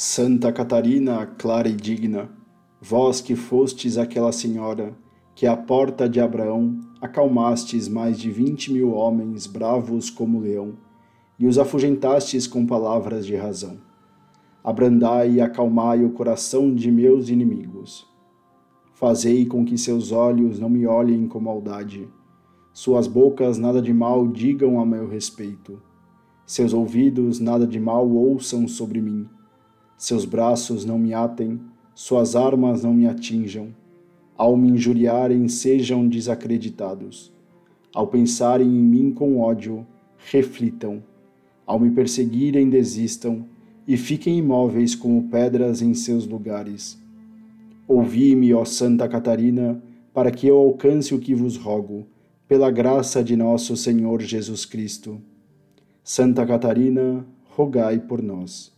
Santa Catarina, clara e digna, vós que fostes aquela senhora que à porta de Abraão acalmastes mais de vinte mil homens bravos como leão e os afugentastes com palavras de razão. Abrandai e acalmai o coração de meus inimigos. Fazei com que seus olhos não me olhem com maldade, suas bocas nada de mal digam a meu respeito, seus ouvidos nada de mal ouçam sobre mim seus braços não me atem, suas armas não me atinjam. Ao me injuriarem, sejam desacreditados. Ao pensarem em mim com ódio, reflitam. Ao me perseguirem, desistam e fiquem imóveis como pedras em seus lugares. Ouvi-me, ó Santa Catarina, para que eu alcance o que vos rogo, pela graça de nosso Senhor Jesus Cristo. Santa Catarina, rogai por nós.